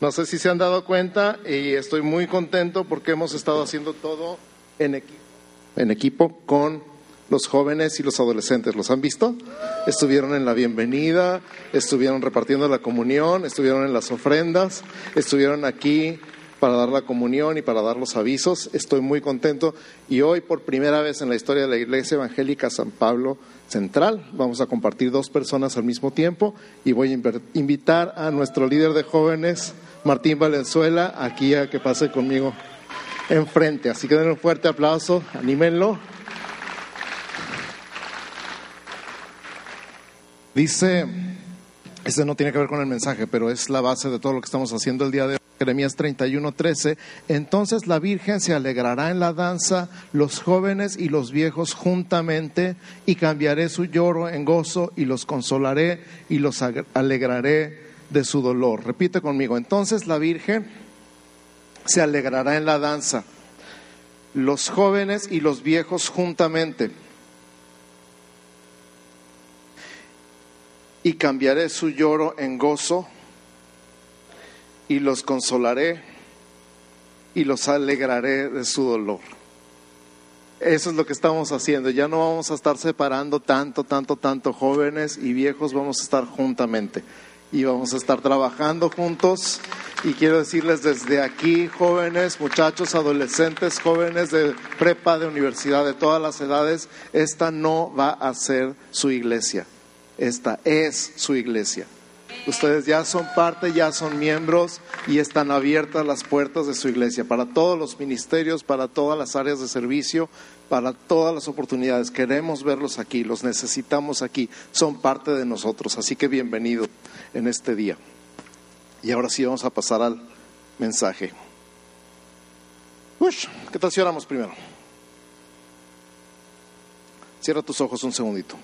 No sé si se han dado cuenta y estoy muy contento porque hemos estado haciendo todo en equipo, en equipo con los jóvenes y los adolescentes. ¿Los han visto? Estuvieron en la bienvenida, estuvieron repartiendo la comunión, estuvieron en las ofrendas, estuvieron aquí para dar la comunión y para dar los avisos. Estoy muy contento y hoy por primera vez en la historia de la Iglesia Evangélica San Pablo Central vamos a compartir dos personas al mismo tiempo y voy a invitar a nuestro líder de jóvenes, Martín Valenzuela, aquí a que pase conmigo enfrente. Así que den un fuerte aplauso, anímenlo. Dice, este no tiene que ver con el mensaje, pero es la base de todo lo que estamos haciendo el día de hoy. Jeremías 31, 13. Entonces la Virgen se alegrará en la danza, los jóvenes y los viejos juntamente, y cambiaré su lloro en gozo, y los consolaré y los alegraré de su dolor. Repite conmigo, entonces la Virgen se alegrará en la danza, los jóvenes y los viejos juntamente. Y cambiaré su lloro en gozo y los consolaré y los alegraré de su dolor. Eso es lo que estamos haciendo. Ya no vamos a estar separando tanto, tanto, tanto jóvenes y viejos, vamos a estar juntamente y vamos a estar trabajando juntos. Y quiero decirles desde aquí, jóvenes, muchachos, adolescentes, jóvenes de prepa, de universidad, de todas las edades, esta no va a ser su iglesia, esta es su iglesia. Ustedes ya son parte, ya son miembros y están abiertas las puertas de su iglesia para todos los ministerios, para todas las áreas de servicio, para todas las oportunidades. Queremos verlos aquí, los necesitamos aquí, son parte de nosotros. Así que bienvenido en este día. Y ahora sí vamos a pasar al mensaje. ¿Qué tal si oramos primero? Cierra tus ojos un segundito.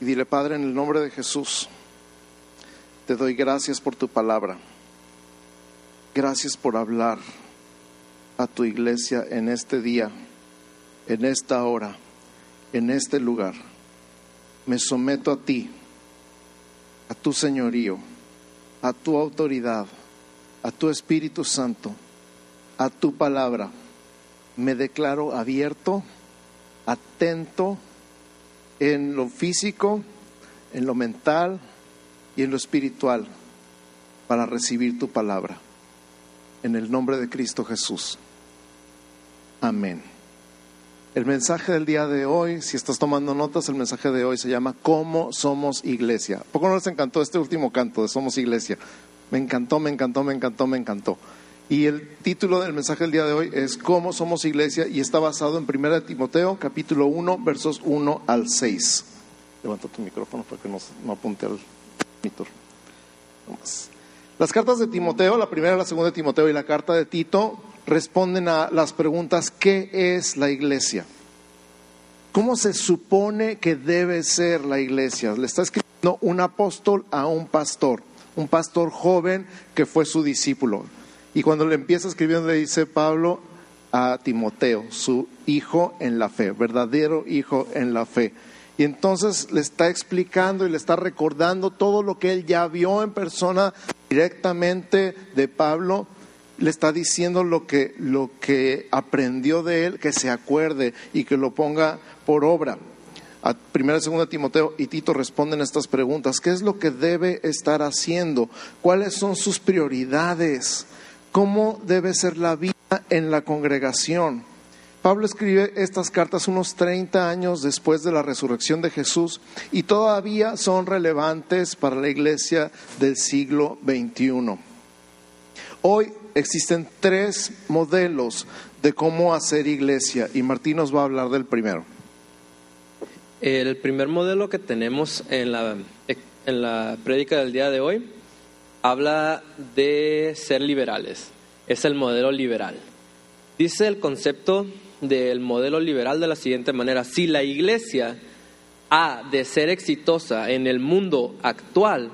Y dile, Padre, en el nombre de Jesús, te doy gracias por tu palabra. Gracias por hablar a tu iglesia en este día, en esta hora, en este lugar. Me someto a ti a tu señorío, a tu autoridad, a tu Espíritu Santo, a tu palabra. Me declaro abierto, atento en lo físico, en lo mental y en lo espiritual para recibir tu palabra. En el nombre de Cristo Jesús. Amén. El mensaje del día de hoy, si estás tomando notas, el mensaje de hoy se llama ¿Cómo somos iglesia? ¿Por qué no les encantó este último canto de Somos iglesia? Me encantó, me encantó, me encantó, me encantó. Y el título del mensaje del día de hoy es ¿Cómo somos iglesia? y está basado en 1 Timoteo, capítulo 1, versos 1 al 6. Levanta tu micrófono para que no, no apunte al Las cartas de Timoteo, la primera, la segunda de Timoteo y la carta de Tito responden a las preguntas, ¿qué es la iglesia? ¿Cómo se supone que debe ser la iglesia? Le está escribiendo un apóstol a un pastor, un pastor joven que fue su discípulo. Y cuando le empieza escribiendo le dice Pablo a Timoteo, su hijo en la fe, verdadero hijo en la fe. Y entonces le está explicando y le está recordando todo lo que él ya vio en persona directamente de Pablo le está diciendo lo que, lo que aprendió de él, que se acuerde y que lo ponga por obra. A primera y segunda Timoteo y Tito responden estas preguntas. ¿Qué es lo que debe estar haciendo? ¿Cuáles son sus prioridades? ¿Cómo debe ser la vida en la congregación? Pablo escribe estas cartas unos 30 años después de la resurrección de Jesús y todavía son relevantes para la iglesia del siglo XXI. Hoy existen tres modelos de cómo hacer iglesia y Martín nos va a hablar del primero. El primer modelo que tenemos en la, en la prédica del día de hoy habla de ser liberales. Es el modelo liberal. Dice el concepto del modelo liberal de la siguiente manera. Si la iglesia ha de ser exitosa en el mundo actual,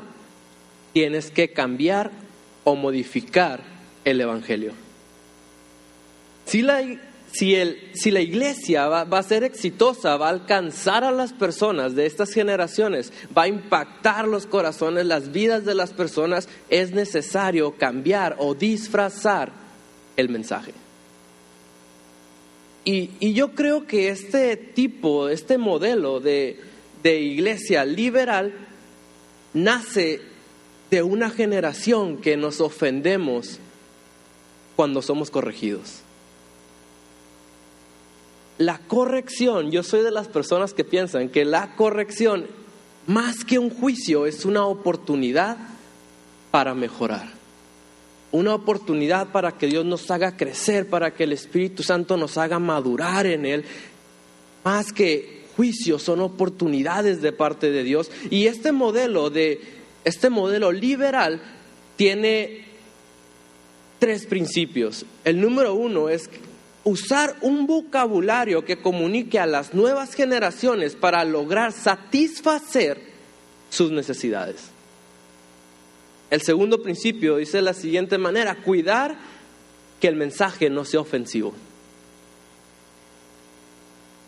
tienes que cambiar o modificar el Evangelio. Si la, si, el, si la iglesia va, va, a ser exitosa, va a alcanzar a las personas de estas generaciones, va a impactar los corazones, las vidas de las personas, es necesario cambiar o disfrazar el mensaje. Y, yo creo que este tipo, este modelo de, de iglesia liberal nace de una generación que nos ofendemos cuando somos corregidos. La corrección, yo soy de las personas que piensan que la corrección, más que un juicio, es una oportunidad para mejorar. Una oportunidad para que Dios nos haga crecer, para que el Espíritu Santo nos haga madurar en Él. Más que juicio, son oportunidades de parte de Dios. Y este modelo de este modelo liberal tiene tres principios. El número uno es usar un vocabulario que comunique a las nuevas generaciones para lograr satisfacer sus necesidades. El segundo principio dice de la siguiente manera, cuidar que el mensaje no sea ofensivo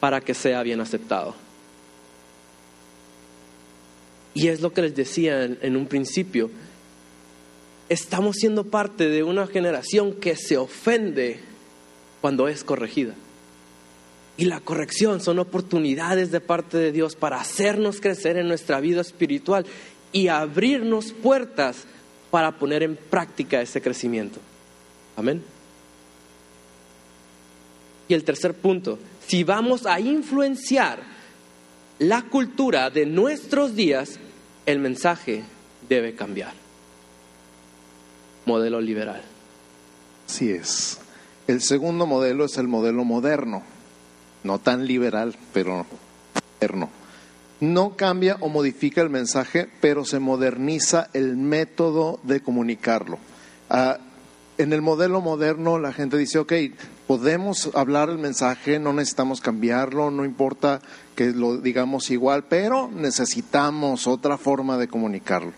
para que sea bien aceptado. Y es lo que les decía en, en un principio, estamos siendo parte de una generación que se ofende cuando es corregida. Y la corrección son oportunidades de parte de Dios para hacernos crecer en nuestra vida espiritual y abrirnos puertas para poner en práctica ese crecimiento. Amén. Y el tercer punto, si vamos a influenciar la cultura de nuestros días, el mensaje debe cambiar. Modelo liberal. Así es. El segundo modelo es el modelo moderno, no tan liberal, pero moderno. No cambia o modifica el mensaje, pero se moderniza el método de comunicarlo. Ah, en el modelo moderno la gente dice, ok, podemos hablar el mensaje, no necesitamos cambiarlo, no importa que lo digamos igual, pero necesitamos otra forma de comunicarlo.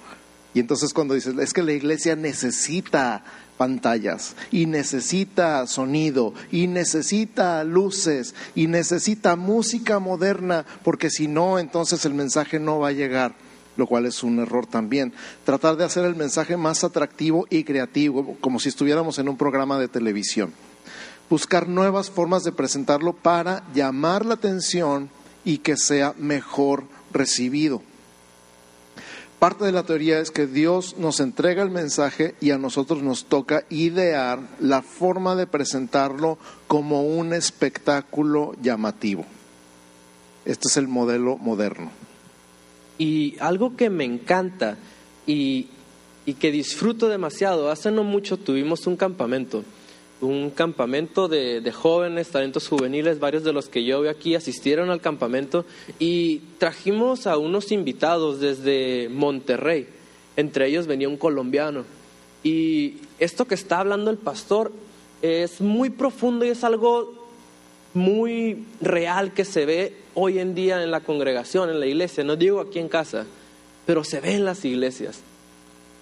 Y entonces cuando dices, es que la iglesia necesita pantallas y necesita sonido y necesita luces y necesita música moderna porque si no entonces el mensaje no va a llegar lo cual es un error también. Tratar de hacer el mensaje más atractivo y creativo, como si estuviéramos en un programa de televisión. Buscar nuevas formas de presentarlo para llamar la atención y que sea mejor recibido. Parte de la teoría es que Dios nos entrega el mensaje y a nosotros nos toca idear la forma de presentarlo como un espectáculo llamativo. Este es el modelo moderno. Y algo que me encanta y, que disfruto demasiado, hace no mucho tuvimos un campamento un campamento de, jóvenes, talentos juveniles, varios de los que yo veo aquí asistieron al campamento y trajimos a unos invitados desde Monterrey, entre ellos venía un colombiano. Y esto que está hablando el pastor es muy profundo y es algo muy real que se ve hoy en día en la congregación, en la iglesia, no digo aquí en casa, pero se ve en las iglesias.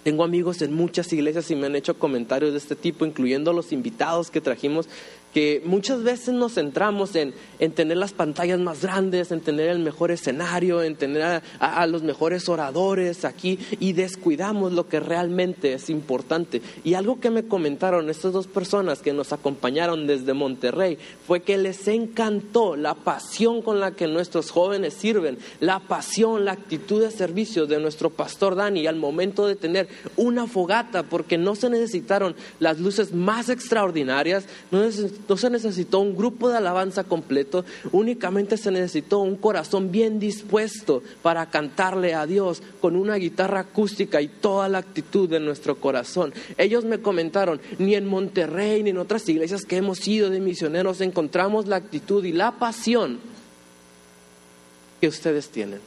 Tengo amigos en muchas iglesias y me han hecho comentarios de este tipo, incluyendo los invitados que trajimos, que muchas veces nos centramos en, en tener las pantallas más grandes, en tener el mejor escenario, en tener a, los mejores oradores aquí y descuidamos lo que realmente es importante. Y algo que me comentaron estas dos personas que nos acompañaron desde Monterrey fue que les encantó la pasión con la que nuestros jóvenes sirven, la pasión, la actitud de servicio de nuestro pastor Dani al momento de tener una fogata, porque no se necesitaron las luces más extraordinarias, no no se necesitó un grupo de alabanza completo, únicamente se necesitó un corazón bien dispuesto para cantarle a Dios con una guitarra acústica y toda la actitud de nuestro corazón. Ellos me comentaron, ni en Monterrey ni en otras iglesias que hemos ido de misioneros encontramos la actitud y la pasión que ustedes tienen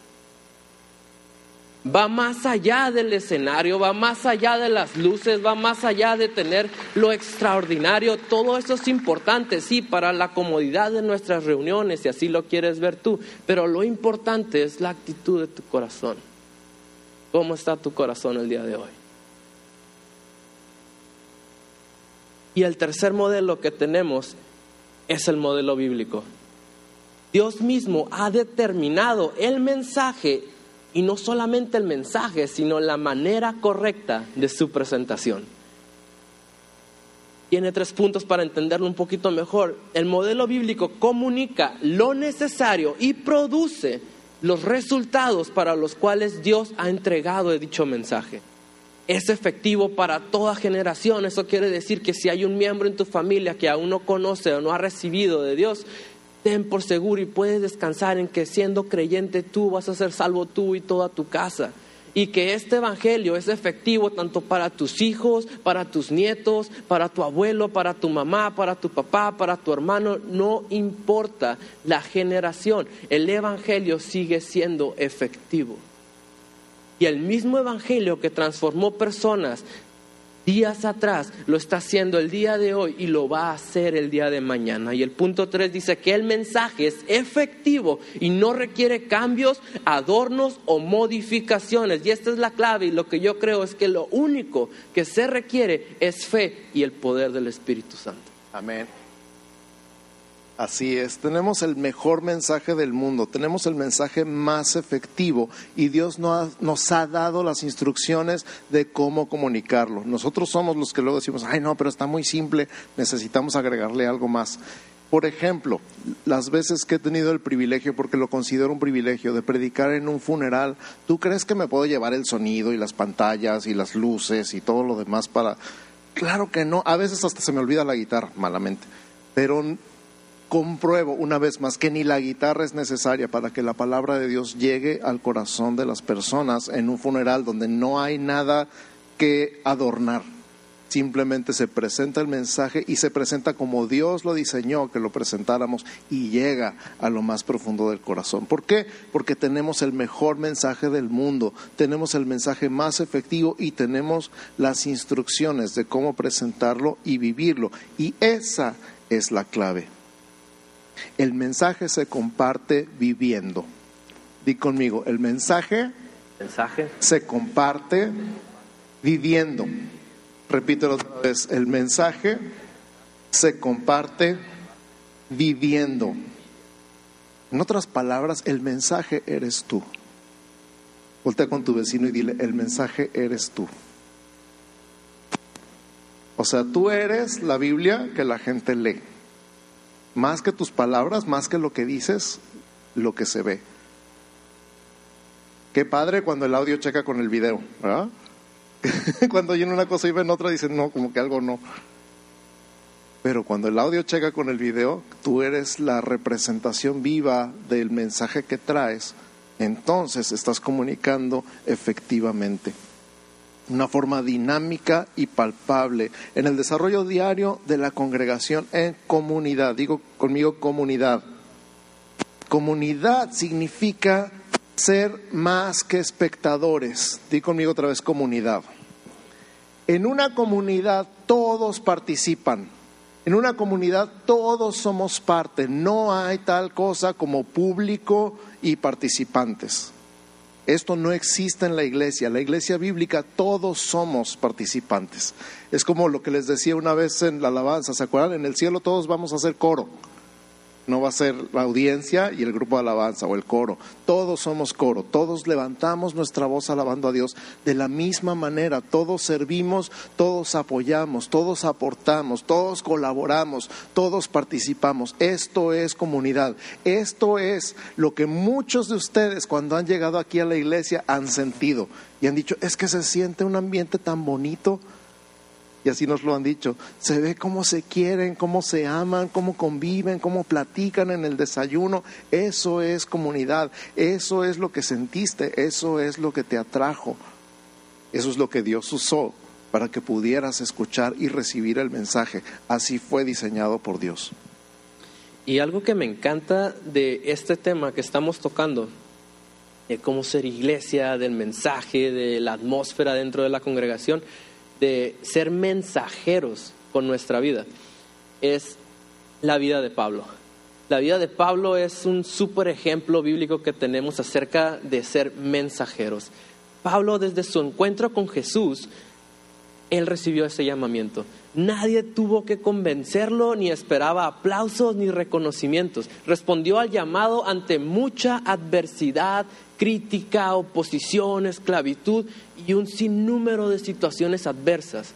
va más allá del escenario, va más allá de las luces, va más allá de tener lo extraordinario. Todo eso es importante, sí, para la comodidad de nuestras reuniones, si así lo quieres ver tú, pero lo importante es la actitud de tu corazón. ¿Cómo está tu corazón el día de hoy? Y el tercer modelo que tenemos es el modelo bíblico. Dios mismo ha determinado el mensaje y no solamente el mensaje, sino la manera correcta de su presentación. Tiene tres puntos para entenderlo un poquito mejor. El modelo bíblico comunica lo necesario y produce los resultados para los cuales Dios ha entregado dicho mensaje. Es efectivo para toda generación. Eso quiere decir que si hay un miembro en tu familia que aún no conoce o no ha recibido de Dios, ten por seguro y puedes descansar en que siendo creyente tú vas a ser salvo tú y toda tu casa. Y que este Evangelio es efectivo tanto para tus hijos, para tus nietos, para tu abuelo, para tu mamá, para tu papá, para tu hermano. No importa la generación, el Evangelio sigue siendo efectivo. Y el mismo Evangelio que transformó personas días atrás, lo está haciendo el día de hoy y lo va a hacer el día de mañana. Y el punto 3 dice que el mensaje es efectivo y no requiere cambios, adornos o modificaciones. Y esta es la clave y lo que yo creo es que lo único que se requiere es fe y el poder del Espíritu Santo. Amén. Así es, tenemos el mejor mensaje del mundo, tenemos el mensaje más efectivo y Dios nos ha dado las instrucciones de cómo comunicarlo. Nosotros somos los que luego decimos, ay no, pero está muy simple, necesitamos agregarle algo más. Por ejemplo, las veces que he tenido el privilegio, porque lo considero un privilegio, de predicar en un funeral, ¿tú crees que me puedo llevar el sonido y las pantallas y las luces y todo lo demás para... Claro que no, a veces hasta se me olvida la guitarra, malamente, pero compruebo una vez más que ni la guitarra es necesaria para que la palabra de Dios llegue al corazón de las personas en un funeral donde no hay nada que adornar. Simplemente se presenta el mensaje y se presenta como Dios lo diseñó que lo presentáramos y llega a lo más profundo del corazón. ¿Por qué? Porque tenemos el mejor mensaje del mundo, tenemos el mensaje más efectivo y tenemos las instrucciones de cómo presentarlo y vivirlo. Y esa es la clave. El mensaje se comparte viviendo. Di conmigo, el mensaje, mensaje. se comparte viviendo. Repítelo otra vez, el mensaje se comparte viviendo. En otras palabras, el mensaje eres tú. Voltea con tu vecino y dile, el mensaje eres tú. O sea, tú eres la Biblia que la gente lee. Más que tus palabras, más que lo que dices, lo que se ve. Qué padre cuando el audio checa con el video, ¿verdad? cuando oyen una cosa y ven otra, dicen, no, como que algo no. Pero cuando el audio checa con el video, tú eres la representación viva del mensaje que traes, entonces estás comunicando efectivamente una forma dinámica y palpable en el desarrollo diario de la congregación en comunidad. Digo conmigo comunidad. Comunidad significa ser más que espectadores. Digo conmigo otra vez comunidad. En una comunidad todos participan. En una comunidad todos somos parte. No hay tal cosa como público y participantes. Esto no existe en la iglesia. La iglesia bíblica todos somos participantes. Es como lo que les decía una vez en la alabanza, ¿se acuerdan? En el cielo todos vamos a hacer coro. No va a ser la audiencia y el grupo de alabanza o el coro. Todos somos coro, todos levantamos nuestra voz alabando a Dios de la misma manera. Todos servimos, todos apoyamos, todos aportamos, todos colaboramos, todos participamos. Esto es comunidad. Esto es lo que muchos de ustedes cuando han llegado aquí a la iglesia han sentido y han dicho, es que se siente un ambiente tan bonito y así nos lo han dicho, se ve cómo se quieren, cómo se aman, cómo conviven, cómo platican en el desayuno. Eso es comunidad, eso es lo que sentiste, eso es lo que te atrajo, eso es lo que Dios usó para que pudieras escuchar y recibir el mensaje. Así fue diseñado por Dios. Y algo que me encanta de este tema que estamos tocando, de cómo ser iglesia, del mensaje, de la atmósfera dentro de la congregación, de ser mensajeros con nuestra vida es la vida de Pablo. La vida de Pablo es un súper ejemplo bíblico que tenemos acerca de ser mensajeros. Pablo desde su encuentro con Jesús él recibió ese llamamiento. Nadie tuvo que convencerlo, ni esperaba aplausos ni reconocimientos. Respondió al llamado ante mucha adversidad, crítica, oposición, esclavitud y un sinnúmero de situaciones adversas.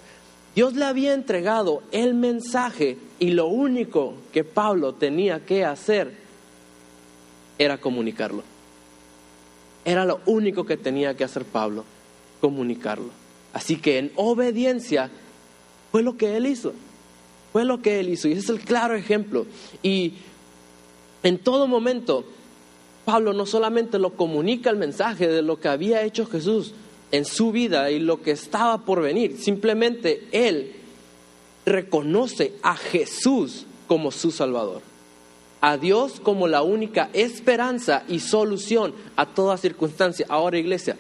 Dios le había entregado el mensaje y lo único que Pablo tenía que hacer era comunicarlo. Era lo único que tenía que hacer Pablo, comunicarlo. Así que en obediencia fue lo que él hizo. Fue lo que él hizo. Y ese es el claro ejemplo. Y en todo momento, Pablo no solamente lo comunica el mensaje de lo que había hecho Jesús en su vida y lo que estaba por venir, simplemente él reconoce a Jesús como su Salvador a Dios como la única esperanza y solución a toda circunstancia. Ahora, iglesia,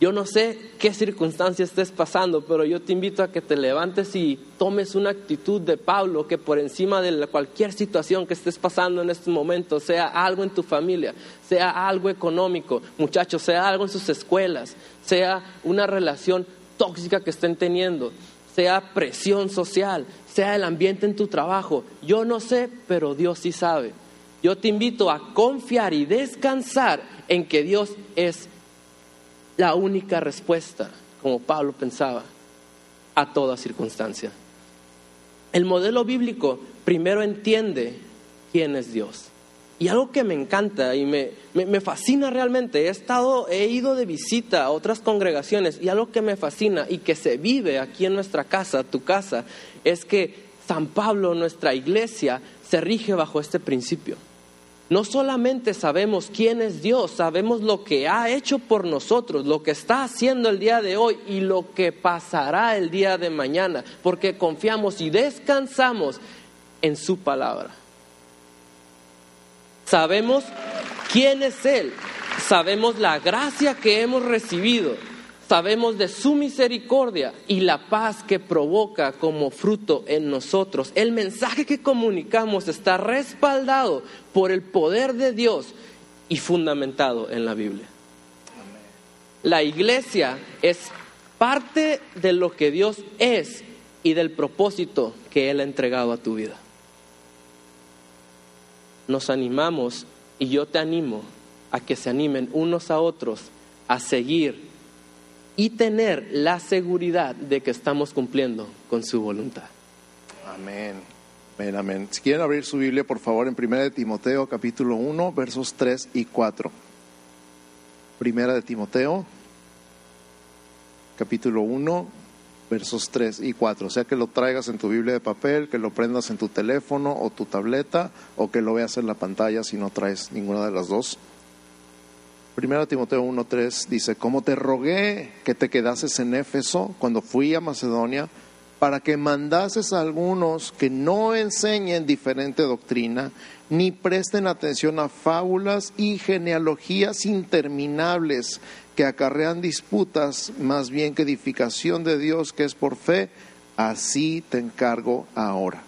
yo no sé qué circunstancia estés pasando, pero yo te invito a que te levantes y tomes una actitud de Pablo que por encima de cualquier situación que estés pasando en este momento, sea algo en tu familia, sea algo económico, muchachos, sea algo en sus escuelas, sea una relación tóxica que estén teniendo, sea presión social, sea el ambiente en tu trabajo. Yo no sé, pero Dios sí sabe. Yo te invito a confiar y descansar en que Dios es la única respuesta, como Pablo pensaba, a toda circunstancia. El modelo bíblico primero entiende quién es Dios. Y algo que me encanta y me, me, fascina realmente, he estado, he ido de visita a otras congregaciones y algo que me fascina y que se vive aquí en nuestra casa, tu casa, es que San Pablo, nuestra iglesia, se rige bajo este principio. No solamente sabemos quién es Dios, sabemos lo que ha hecho por nosotros, lo que está haciendo el día de hoy y lo que pasará el día de mañana, porque confiamos y descansamos en su palabra. Sabemos quién es Él, sabemos la gracia que hemos recibido, sabemos de su misericordia y la paz que provoca como fruto en nosotros. El mensaje que comunicamos está respaldado por el poder de Dios y fundamentado en la Biblia. La iglesia es parte de lo que Dios es y del propósito que Él ha entregado a tu vida nos animamos y yo te animo a que se animen unos a otros a seguir y tener la seguridad de que estamos cumpliendo con su voluntad. Amén. Amén. Si quieren abrir su Biblia, por favor, en Primera de Timoteo, capítulo 1, versos 3 y 4. Primera de Timoteo, capítulo 1, versos 3 y 4. O sea que lo traigas en tu Biblia de papel, que lo prendas en tu teléfono o tu tableta, o que lo veas en la pantalla si no traes ninguna de las dos. Primero Timoteo 1.3 dice, como te rogué que te quedases en Éfeso cuando fui a Macedonia, para que mandases a algunos que no enseñen diferente doctrina, ni presten atención a fábulas y genealogías interminables que acarrean disputas más bien que edificación de Dios que es por fe, así te encargo ahora.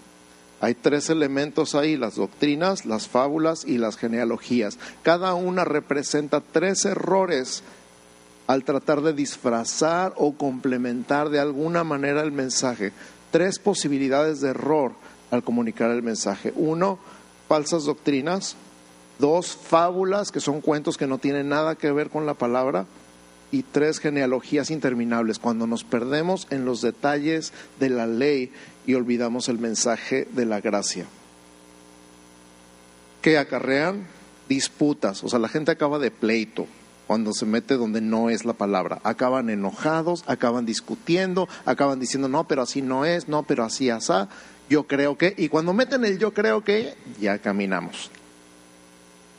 Hay tres elementos ahí, las doctrinas, las fábulas y las genealogías. Cada una representa tres errores al tratar de disfrazar o complementar de alguna manera el mensaje. Tres posibilidades de error al comunicar el mensaje. Uno, falsas doctrinas, dos fábulas, que son cuentos que no tienen nada que ver con la palabra, y tres genealogías interminables, cuando nos perdemos en los detalles de la ley y olvidamos el mensaje de la gracia. Que acarrean disputas, o sea, la gente acaba de pleito cuando se mete donde no es la palabra. Acaban enojados, acaban discutiendo, acaban diciendo, no, pero así no es, no, pero así asá, yo creo que, y cuando meten el yo creo que, ya caminamos.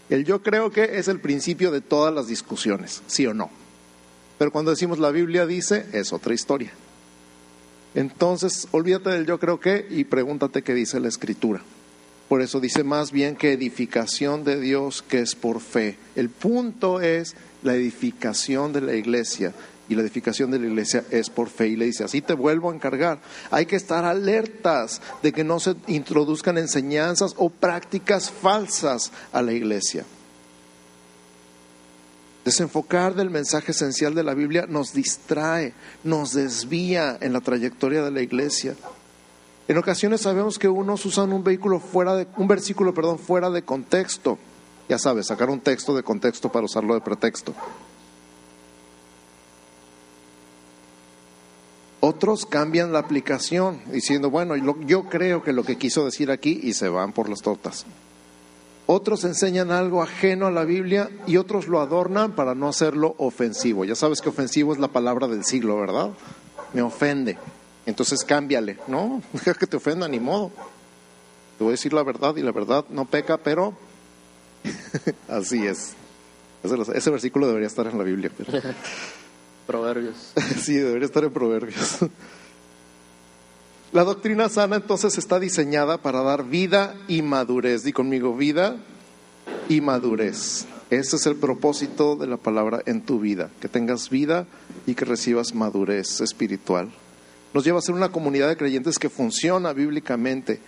El yo creo que es el principio de todas las discusiones, sí o no. Pero cuando decimos la Biblia dice, es otra historia. Entonces, olvídate del yo creo que y pregúntate qué dice la Escritura. Por eso dice más bien que edificación de Dios que es por fe. El punto es la edificación de la iglesia y la edificación de la iglesia es por fe. Y le dice, así te vuelvo a encargar. Hay que estar alertas de que no se introduzcan enseñanzas o prácticas falsas a la iglesia. Desenfocar del mensaje esencial de la Biblia nos distrae, nos desvía en la trayectoria de la iglesia. En ocasiones sabemos que unos usan un vehículo fuera de un versículo, perdón, fuera de contexto. Ya sabes, sacar un texto de contexto para usarlo de pretexto. Otros cambian la aplicación diciendo, bueno, yo creo que lo que quiso decir aquí y se van por las tortas. Otros enseñan algo ajeno a la Biblia y otros lo adornan para no hacerlo ofensivo. Ya sabes que ofensivo es la palabra del siglo, ¿verdad? Me ofende. Entonces cámbiale. No, deja que te ofenda, ni modo. Te voy a decir la verdad y la verdad no peca, pero así es. Ese, versículo debería estar en la Biblia. Proverbios. sí, debería estar en Proverbios. La doctrina sana entonces está diseñada para dar vida y madurez. Di conmigo, vida y madurez. Ese es el propósito de la palabra en tu vida, que tengas vida y que recibas madurez espiritual. Nos lleva a ser una comunidad de creyentes que funciona bíblicamente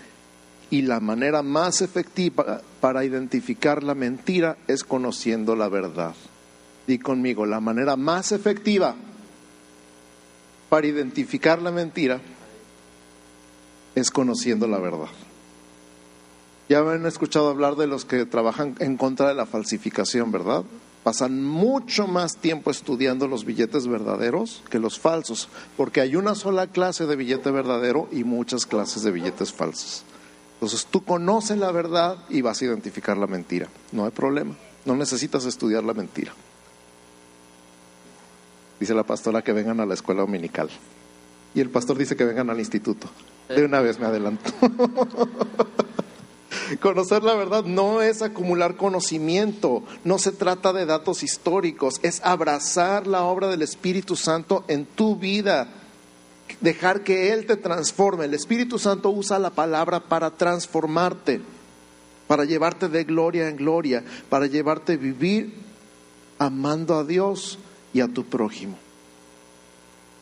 y la manera más efectiva para identificar la mentira es conociendo la verdad. Di conmigo, la manera más efectiva para identificar la mentira es conociendo la verdad. Ya han escuchado hablar de los que trabajan en contra de la falsificación, ¿verdad? Pasan mucho más tiempo estudiando los billetes verdaderos que los falsos, porque hay una sola clase de billete verdadero y muchas clases de billetes falsos. Entonces tú conoces la verdad y vas a identificar la mentira. No hay problema. No necesitas estudiar la mentira dice la pastora que vengan a la escuela dominical. Y el pastor dice que vengan al instituto. De una vez me adelanto. Conocer la verdad no es acumular conocimiento, no se trata de datos históricos, es abrazar la obra del Espíritu Santo en tu vida, dejar que Él te transforme. El Espíritu Santo usa la palabra para transformarte, para llevarte de gloria en gloria, para llevarte a vivir amando a Dios y a tu prójimo.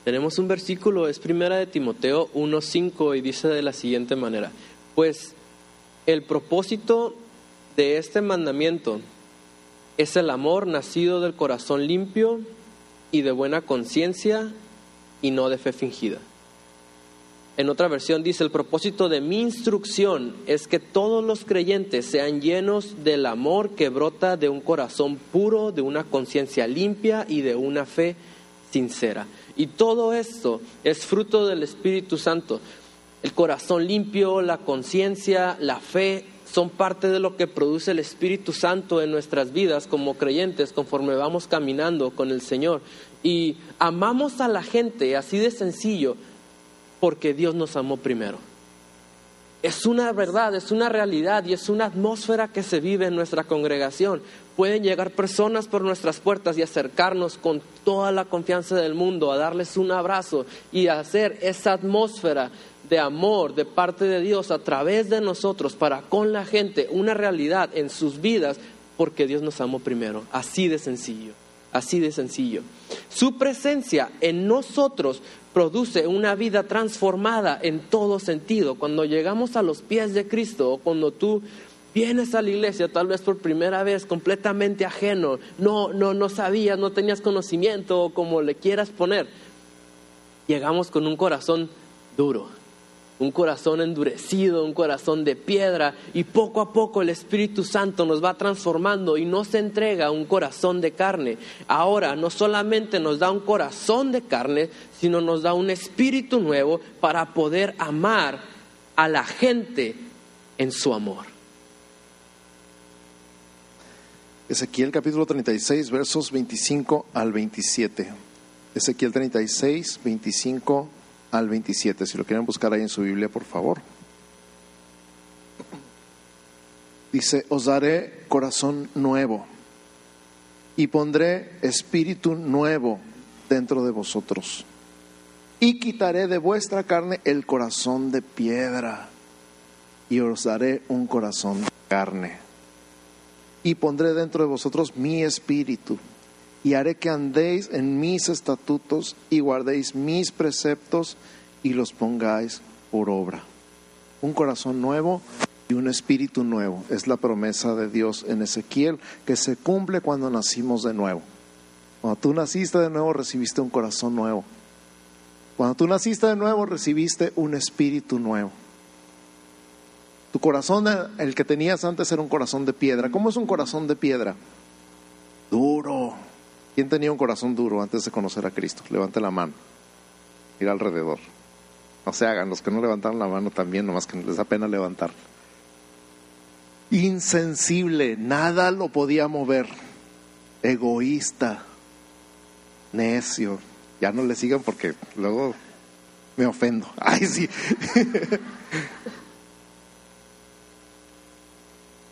Tenemos un versículo, es primera de Timoteo 1.5 y dice de la siguiente manera, pues el propósito de este mandamiento es el amor nacido del corazón limpio y de buena conciencia y no de fe fingida. En otra versión dice, el propósito de mi instrucción es que todos los creyentes sean llenos del amor que brota de un corazón puro, de una conciencia limpia y de una fe sincera. Y todo esto es fruto del Espíritu Santo. El corazón limpio, la conciencia, la fe, son parte de lo que produce el Espíritu Santo en nuestras vidas como creyentes conforme vamos caminando con el Señor. Y amamos a la gente así de sencillo porque Dios nos amó primero. Es una verdad, es una realidad y es una atmósfera que se vive en nuestra congregación. Pueden llegar personas por nuestras puertas y acercarnos con toda la confianza del mundo, a darles un abrazo y a hacer esa atmósfera de amor de parte de Dios a través de nosotros para con la gente una realidad en sus vidas porque Dios nos amó primero. Así de sencillo, así de sencillo. Su presencia en nosotros produce una vida transformada en todo sentido. Cuando llegamos a los pies de Cristo o cuando tú vienes a la iglesia tal vez por primera vez completamente ajeno, no, no, no sabías, no tenías conocimiento o como le quieras poner, llegamos con un corazón duro un corazón endurecido, un corazón de piedra, y poco a poco el Espíritu Santo nos va transformando y nos entrega un corazón de carne. Ahora no solamente nos da un corazón de carne, sino nos da un espíritu nuevo para poder amar a la gente en su amor. Ezequiel capítulo 36, versos 25 al 27. Ezequiel 36, 25 al 27. Si lo quieren buscar ahí en su Biblia, por favor. Dice, os daré corazón nuevo y pondré espíritu nuevo dentro de vosotros. Y quitaré de vuestra carne el corazón de piedra y os daré un corazón de carne. Y pondré dentro de vosotros mi espíritu y haré que andéis en mis estatutos y guardéis mis preceptos y los pongáis por obra. Un corazón nuevo y un espíritu nuevo es la promesa de Dios en Ezequiel que se cumple cuando nacimos de nuevo. Cuando tú naciste de nuevo recibiste un corazón nuevo. Cuando tú naciste de nuevo recibiste un espíritu nuevo. Tu corazón, el que tenías antes era un corazón de piedra. ¿Cómo es un corazón de piedra? Duro. ¿Quién tenía un corazón duro antes de conocer a Cristo? Levante la mano. Mira alrededor. No se hagan, los que no levantaron la mano también, nomás que les da pena levantar. Insensible, nada lo podía mover. Egoísta, necio. Ya no le sigan porque luego me ofendo. Ay, sí.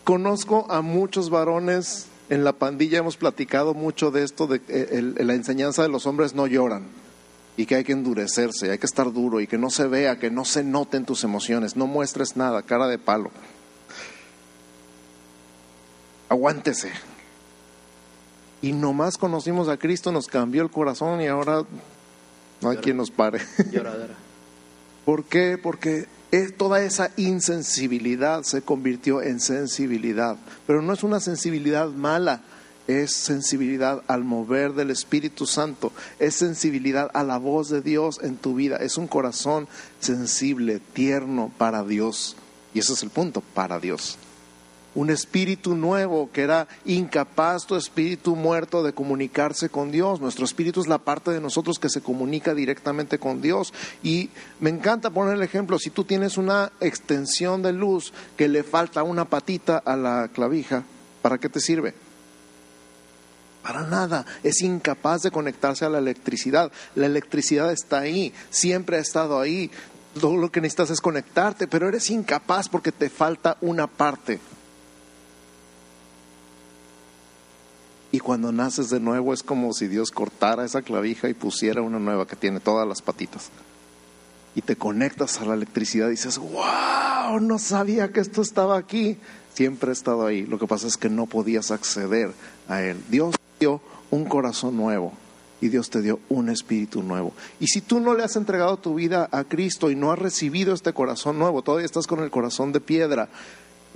Conozco a muchos varones en la pandilla, hemos platicado mucho de esto, de la enseñanza de los hombres no lloran y que hay que endurecerse, hay que estar duro y que no se vea, que no se noten tus emociones, no muestres nada, cara de palo. Aguántese. Y nomás conocimos a Cristo, nos cambió el corazón y ahora no hay quien nos pare. ¿Por qué? Porque toda esa insensibilidad se convirtió en sensibilidad. Pero no es una sensibilidad mala, es sensibilidad al mover del Espíritu Santo, es sensibilidad a la voz de Dios en tu vida, es un corazón sensible, tierno para Dios. Y ese es el punto, para Dios un espíritu nuevo que era incapaz tu espíritu muerto de comunicarse con Dios. Nuestro espíritu es la parte de nosotros que se comunica directamente con Dios. Y me encanta poner el ejemplo, si tú tienes una extensión de luz que le falta una patita a la clavija, ¿para qué te sirve? Para nada, es incapaz de conectarse a la electricidad. La electricidad está ahí, siempre ha estado ahí. Todo lo que necesitas es conectarte, pero eres incapaz porque te falta una parte. Y cuando naces de nuevo es como si Dios cortara esa clavija y pusiera una nueva que tiene todas las patitas. Y te conectas a la electricidad y dices, wow, no sabía que esto estaba aquí. Siempre ha estado ahí. Lo que pasa es que no podías acceder a Él. Dios te dio un corazón nuevo y Dios te dio un espíritu nuevo. Y si tú no le has entregado tu vida a Cristo y no has recibido este corazón nuevo, todavía estás con el corazón de piedra,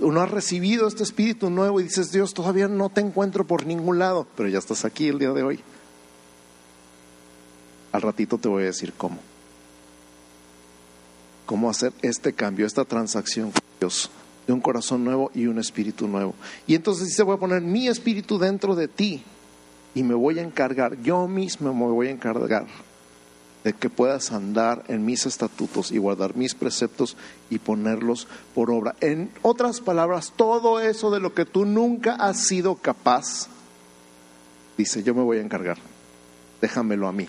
uno ha recibido este espíritu nuevo y dices, Dios, todavía no te encuentro por ningún lado, pero ya estás aquí el día de hoy. Al ratito te voy a decir cómo. Cómo hacer este cambio, esta transacción con Dios, de un corazón nuevo y un espíritu nuevo. Y entonces dice, voy a poner mi espíritu dentro de ti y me voy a encargar, yo mismo me voy a encargar de que puedas andar en mis estatutos y guardar mis preceptos y ponerlos por obra. En otras palabras, todo eso de lo que tú nunca has sido capaz, dice, yo me voy a encargar, déjamelo a mí,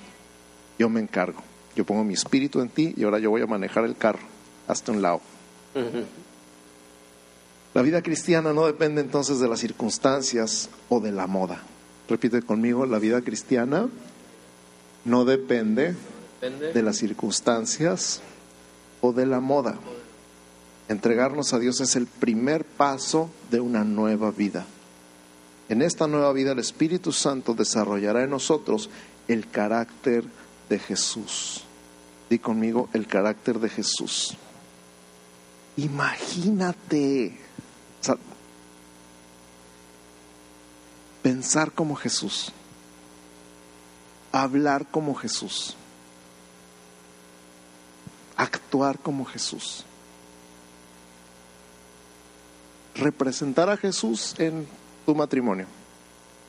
yo me encargo, yo pongo mi espíritu en ti y ahora yo voy a manejar el carro hasta un lado. La vida cristiana no depende entonces de las circunstancias o de la moda. Repite conmigo, la vida cristiana no depende de las circunstancias o de la moda. Entregarnos a Dios es el primer paso de una nueva vida. En esta nueva vida el Espíritu Santo desarrollará en nosotros el carácter de Jesús. Di conmigo el carácter de Jesús. Imagínate pensar como Jesús, hablar como Jesús actuar como Jesús. Representar a Jesús en tu matrimonio,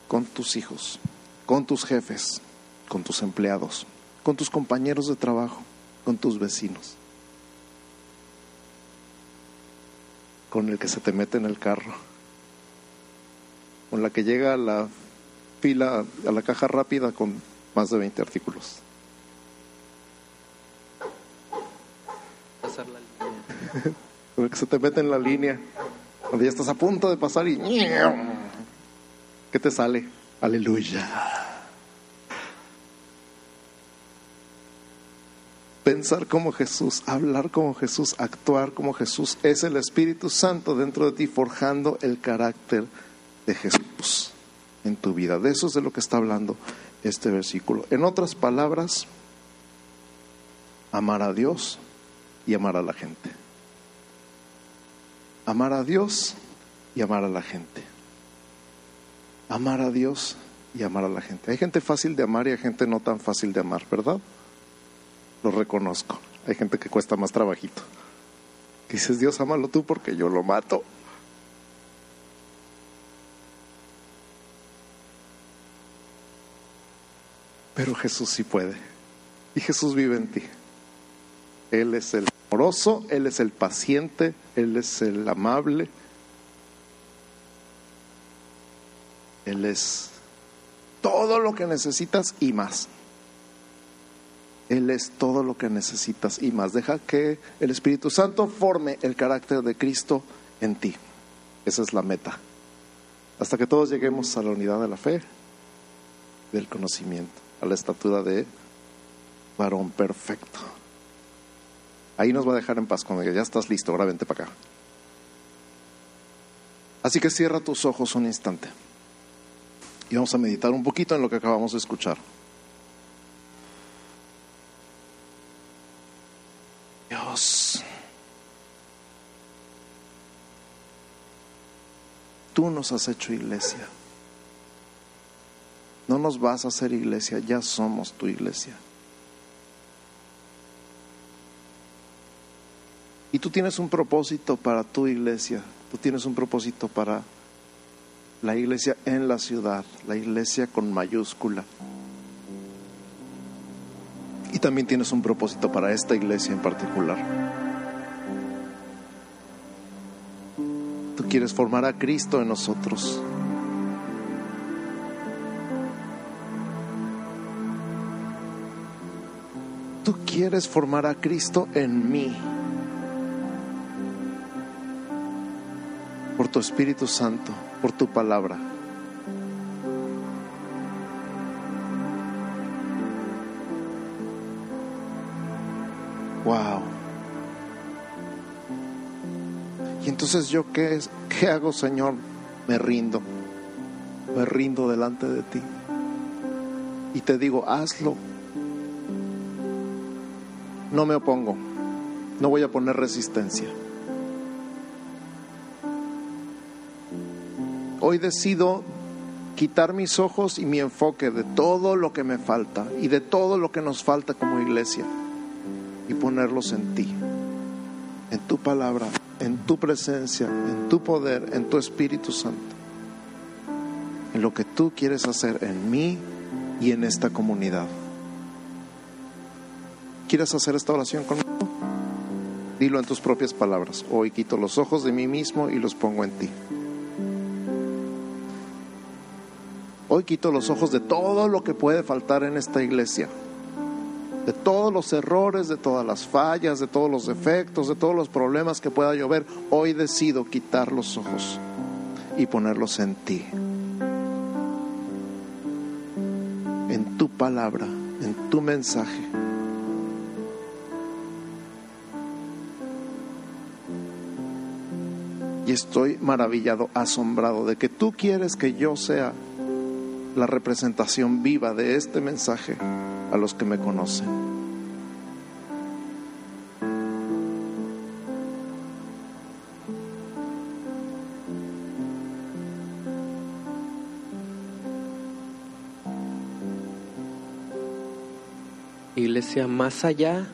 con tus hijos, con tus jefes, con tus empleados, con tus compañeros de trabajo, con tus vecinos, con el que se te mete en el carro, con la que llega a la fila, a la caja rápida con más de 20 artículos. que se te mete en la línea. Cuando ya estás a punto de pasar y... ¿Qué te sale? Aleluya. Pensar como Jesús, hablar como Jesús, actuar como Jesús, es el Espíritu Santo dentro de ti forjando el carácter de Jesús en tu vida. De eso es de lo que está hablando este versículo. En otras palabras, amar a Dios y amar a la gente amar a Dios y amar a la gente. Amar a Dios y amar a la gente. Hay gente fácil de amar y hay gente no tan fácil de amar, ¿verdad? Lo reconozco. Hay gente que cuesta más trabajito. Dices, Dios, amalo tú porque yo lo mato. Pero Jesús sí puede. Y Jesús vive en ti. Él es el amoroso, Él es el paciente, Él es el amable. Él es todo lo que necesitas y más. Él es todo lo que necesitas y más. Deja que el Espíritu Santo forme el carácter de Cristo en ti. Esa es la meta. Hasta que todos lleguemos a la unidad de la fe, del conocimiento, a la estatura de varón perfecto. Ahí nos va a dejar en paz cuando ya estás listo, ahora vente para acá. Así que cierra tus ojos un instante y vamos a meditar un poquito en lo que acabamos de escuchar. Dios, tú nos has hecho iglesia. No nos vas a hacer iglesia, ya somos tu iglesia. Y tú tienes un propósito para tu iglesia, tú tienes un propósito para la iglesia en la ciudad, la iglesia con mayúscula. Y también tienes un propósito para esta iglesia en particular. Tú quieres formar a Cristo en nosotros. Tú quieres formar a Cristo en mí. Tu Espíritu Santo por tu palabra. Wow. Y entonces yo qué, qué hago, Señor? Me rindo. Me rindo delante de ti. Y te digo, hazlo. No me opongo. No voy a poner resistencia. Hoy decido quitar mis ojos y mi enfoque de todo lo que me falta y de todo lo que nos falta como iglesia y ponerlos en ti, en tu palabra, en tu presencia, en tu poder, en tu Espíritu Santo, en lo que tú quieres hacer en mí y en esta comunidad. ¿Quieres hacer esta oración conmigo? Dilo en tus propias palabras. Hoy quito los ojos de mí mismo y los pongo en ti. Hoy quito los ojos de todo lo que puede faltar en esta iglesia, de todos los errores, de todas las fallas, de todos los defectos, de todos los problemas que pueda llover. Hoy decido quitar los ojos y ponerlos en ti, en tu palabra, en tu mensaje. Y estoy maravillado, asombrado de que tú quieres que yo sea la representación viva de este mensaje a los que me conocen. Iglesia, más allá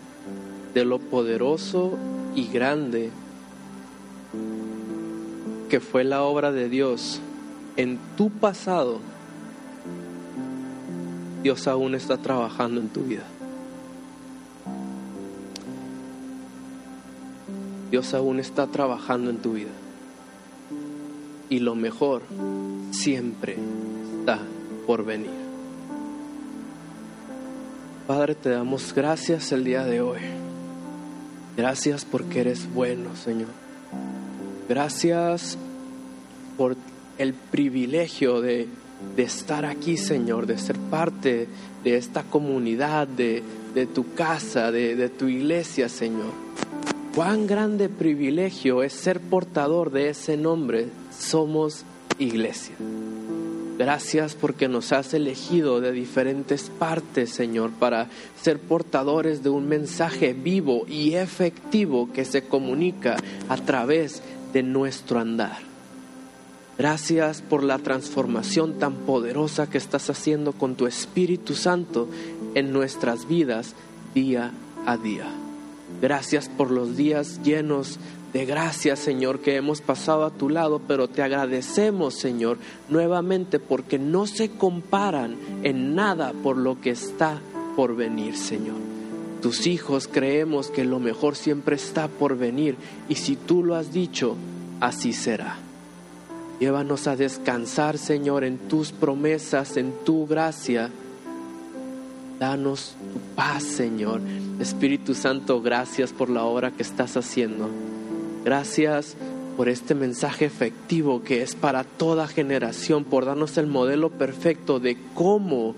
de lo poderoso y grande que fue la obra de Dios en tu pasado, Dios aún está trabajando en tu vida. Dios aún está trabajando en tu vida. Y lo mejor siempre está por venir. Padre, te damos gracias el día de hoy. Gracias porque eres bueno, Señor. Gracias por el privilegio de de estar aquí, Señor, de ser parte de esta comunidad, de, tu casa, de, de tu iglesia, Señor. Cuán grande privilegio es ser portador de ese nombre. Somos iglesia. Gracias porque nos has elegido de diferentes partes, Señor, para ser portadores de un mensaje vivo y efectivo que se comunica a través de nuestro andar. Gracias por la transformación tan poderosa que estás haciendo con tu Espíritu Santo en nuestras vidas día a día. Gracias por los días llenos de gracias, Señor, que hemos pasado a tu lado, pero te agradecemos, Señor, nuevamente porque no se comparan en nada por lo que está por venir, Señor. Tus hijos creemos que lo mejor siempre está por venir y si tú lo has dicho, así será. Llévanos a descansar, Señor, en tus promesas, en tu gracia. Danos tu paz, Señor. Espíritu Santo, gracias por la obra que estás haciendo. Gracias por este mensaje efectivo que es para toda generación, por darnos el modelo perfecto de cómo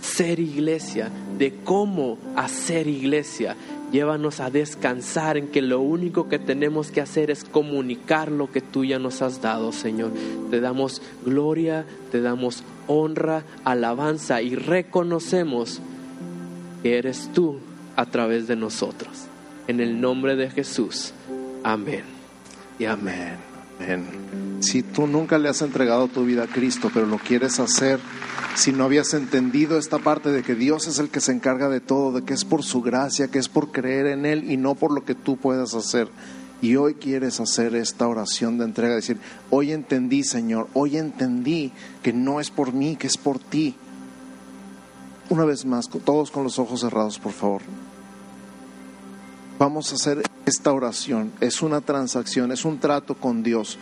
ser iglesia, de cómo hacer iglesia. Llévanos a descansar en que lo único que tenemos que hacer es comunicar lo que tú ya nos has dado, Señor. Te damos gloria, te damos honra, alabanza y reconocemos que eres tú a través de nosotros. En el nombre de Jesús. Amén. Y amén. amén. Si tú nunca le has entregado tu vida a Cristo, pero lo quieres hacer, si no habías entendido esta parte de que Dios es el que se encarga de todo, de que es por su gracia, que es por creer en Él y no por lo que tú puedas hacer. Y hoy quieres hacer esta oración de entrega, decir, hoy entendí, Señor, hoy entendí que no es por mí, que es por ti. Una vez más, todos con los ojos cerrados, por favor. Vamos a hacer esta oración. Es una transacción, es un trato con Dios.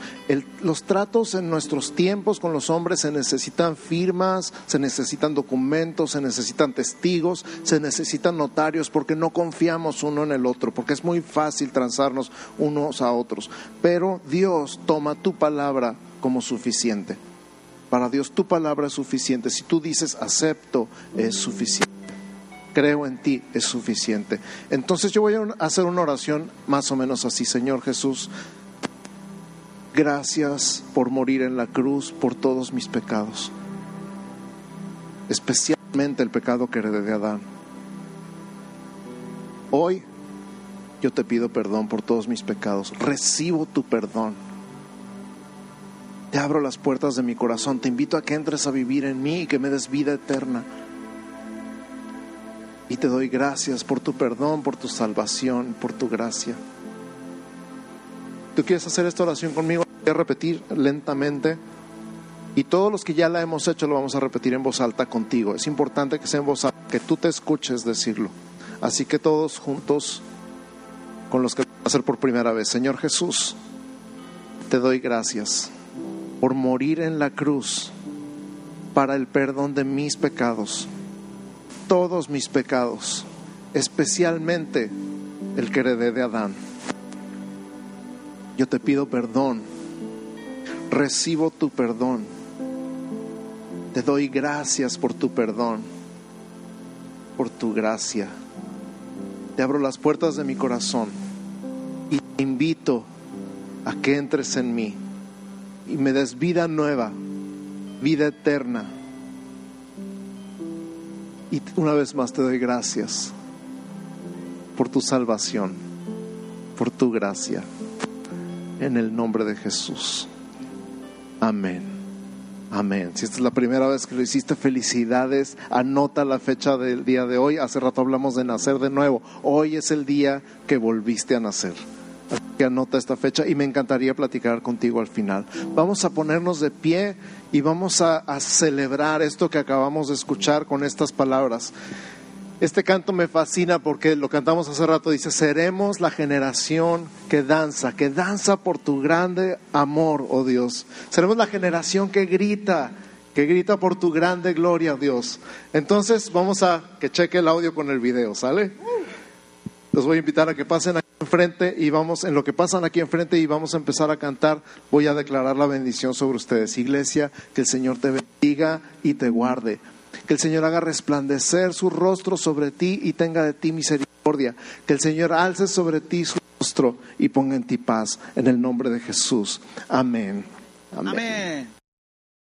los tratos en nuestros tiempos con los hombres se necesitan firmas, se necesitan documentos, se necesitan testigos, se necesitan notarios porque no confiamos uno en el otro, porque es muy fácil transarnos unos a otros. Pero Dios toma tu palabra como suficiente. Para Dios tu palabra es suficiente. Si tú dices acepto, es suficiente creo en ti es suficiente. Entonces yo voy a hacer una oración más o menos así, Señor Jesús. Gracias por morir en la cruz por todos mis pecados, especialmente el pecado que heredé de Adán. Hoy yo te pido perdón por todos mis pecados, recibo tu perdón. Te abro las puertas de mi corazón, te invito a que entres a vivir en mí y que me des vida eterna. Y te doy gracias por tu perdón, por tu salvación, por tu gracia. ¿Tú quieres hacer esta oración conmigo? Voy a repetir lentamente. Y todos los que ya la hemos hecho lo vamos a repetir en voz alta contigo. Es importante que sea en voz alta, que tú te escuches decirlo. Así que todos juntos, con los que a hacer por primera vez, Señor Jesús, te doy gracias por morir en la cruz para el perdón de mis pecados todos mis pecados, especialmente el que heredé de Adán. Yo te pido perdón, recibo tu perdón, te doy gracias por tu perdón, por tu gracia. Te abro las puertas de mi corazón y te invito a que entres en mí y me des vida nueva, vida eterna y una vez más te doy gracias por tu salvación, por tu gracia, en el nombre de Jesús. Amén. Amén. Si esta es la primera vez que lo hiciste, felicidades. Anota la fecha del día de hoy. Hace rato hablamos de nacer de nuevo. Hoy es el día que volviste a nacer. Anota esta fecha y me encantaría platicar contigo al final. Vamos a ponernos de pie y vamos a, celebrar esto que acabamos de escuchar con estas palabras. Este canto me fascina porque lo cantamos hace rato, dice, seremos la generación que danza, que danza por tu grande amor, oh Dios. Seremos la generación que grita, que grita por tu grande gloria, Dios. Entonces vamos a que cheque el audio con el video, ¿sale? Los voy a invitar a que pasen aquí enfrente y vamos, en lo que pasan aquí enfrente y vamos a empezar a cantar, voy a declarar la bendición sobre ustedes. Iglesia, que el Señor te bendiga y te guarde. Que el Señor haga resplandecer su rostro sobre ti y tenga de ti misericordia. Que el Señor alce sobre ti su rostro y ponga en ti paz. En el nombre de Jesús. Amén. Amén.